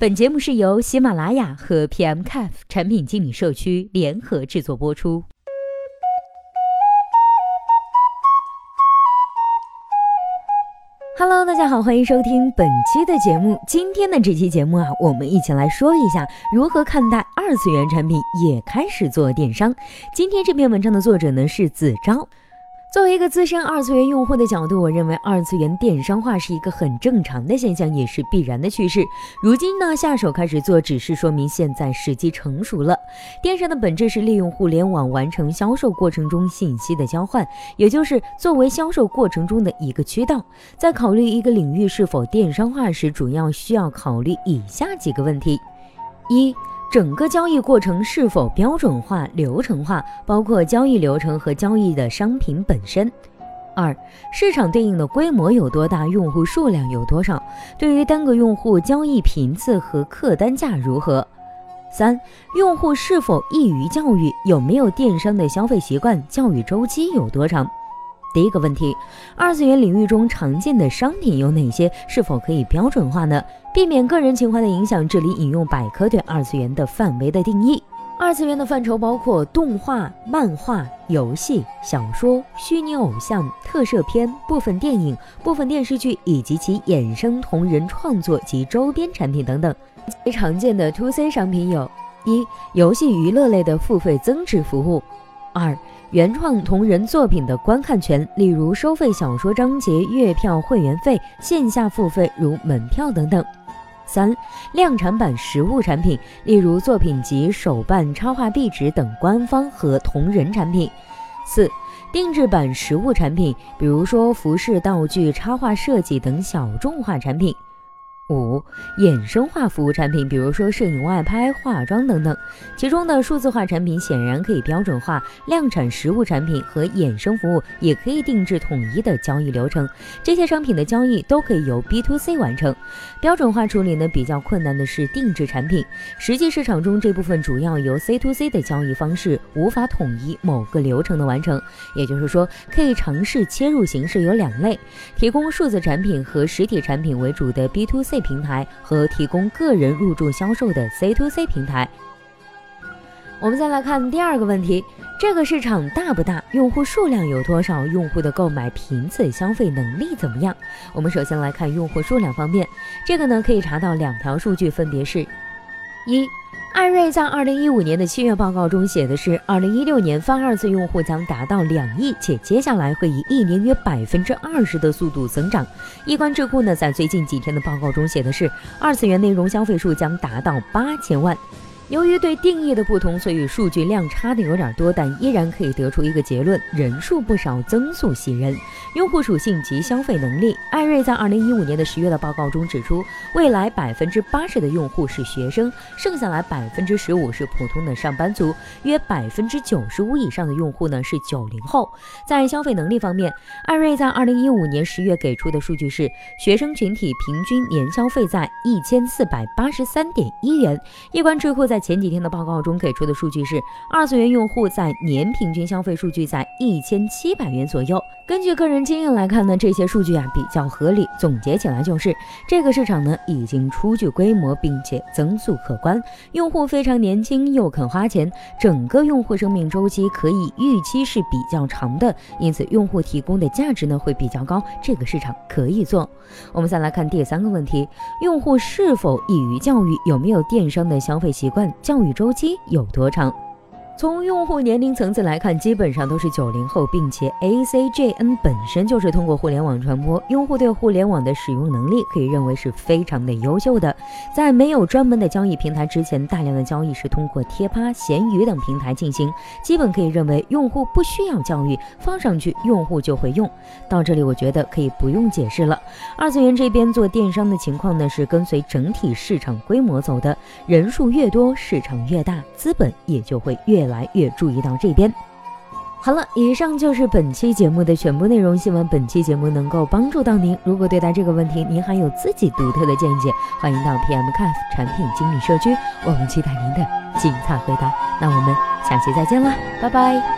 本节目是由喜马拉雅和 PMCAF 产品经理社区联合制作播出。Hello，大家好，欢迎收听本期的节目。今天的这期节目啊，我们一起来说一下如何看待二次元产品也开始做电商。今天这篇文章的作者呢是子昭。作为一个资深二次元用户的角度，我认为二次元电商化是一个很正常的现象，也是必然的趋势。如今呢，下手开始做，只是说明现在时机成熟了。电商的本质是利用互联网完成销售过程中信息的交换，也就是作为销售过程中的一个渠道。在考虑一个领域是否电商化时，主要需要考虑以下几个问题：一。整个交易过程是否标准化、流程化，包括交易流程和交易的商品本身。二、市场对应的规模有多大，用户数量有多少？对于单个用户交易频次和客单价如何？三、用户是否易于教育？有没有电商的消费习惯？教育周期有多长？第一个问题，二次元领域中常见的商品有哪些？是否可以标准化呢？避免个人情怀的影响，这里引用百科对二次元的范围的定义。二次元的范畴包括动画、漫画、游戏、小说、虚拟偶像、特摄片、部分电影、部分电视剧以及其衍生同人创作及周边产品等等。最常见的 To C 商品有：一、游戏娱乐类的付费增值服务；二、原创同人作品的观看权，例如收费小说章节、月票会员费、线下付费如门票等等。三、量产版实物产品，例如作品集、手办、插画壁纸等官方和同人产品。四、定制版实物产品，比如说服饰、道具、插画设计等小众化产品。五、衍生化服务产品，比如说摄影外拍、化妆等等，其中的数字化产品显然可以标准化，量产实物产品和衍生服务也可以定制统一的交易流程，这些商品的交易都可以由 B to C 完成。标准化处理呢比较困难的是定制产品，实际市场中这部分主要由 C to C 的交易方式，无法统一某个流程的完成。也就是说，可以尝试切入形式有两类：提供数字产品和实体产品为主的 B to C。平台和提供个人入驻销售的 C to C 平台。我们再来看第二个问题：这个市场大不大？用户数量有多少？用户的购买频次、消费能力怎么样？我们首先来看用户数量方面，这个呢可以查到两条数据，分别是：一。艾瑞在二零一五年的七月报告中写的是，二零一六年泛二次用户将达到两亿，且接下来会以一年约百分之二十的速度增长。易观智库呢，在最近几天的报告中写的是，二次元内容消费数将达到八千万。由于对定义的不同，所以数据量差的有点多，但依然可以得出一个结论：人数不少，增速喜人。用户属性及消费能力，艾瑞在二零一五年的十月的报告中指出，未来百分之八十的用户是学生，剩下来百分之十五是普通的上班族，约百分之九十五以上的用户呢是九零后。在消费能力方面，艾瑞在二零一五年十月给出的数据是，学生群体平均年消费在一千四百八十三点一元。易观智库在前几天的报告中给出的数据是，二次元用户在年平均消费数据在一千七百元左右。根据个人经验来看呢，这些数据啊比较合理。总结起来就是，这个市场呢已经初具规模，并且增速可观，用户非常年轻又肯花钱，整个用户生命周期可以预期是比较长的，因此用户提供的价值呢会比较高，这个市场可以做。我们再来看第三个问题：用户是否易于教育？有没有电商的消费习惯？教育周期有多长？从用户年龄层次来看，基本上都是九零后，并且 A C J N 本身就是通过互联网传播，用户对互联网的使用能力可以认为是非常的优秀的。在没有专门的交易平台之前，大量的交易是通过贴吧、闲鱼等平台进行，基本可以认为用户不需要教育，放上去用户就会用。到这里，我觉得可以不用解释了。二次元这边做电商的情况呢，是跟随整体市场规模走的，人数越多，市场越大，资本也就会越。来越注意到这边。好了，以上就是本期节目的全部内容，希望本期节目能够帮助到您。如果对待这个问题您还有自己独特的见解，欢迎到 pm caf 产品经理社区，我们期待您的精彩回答。那我们下期再见啦，拜拜。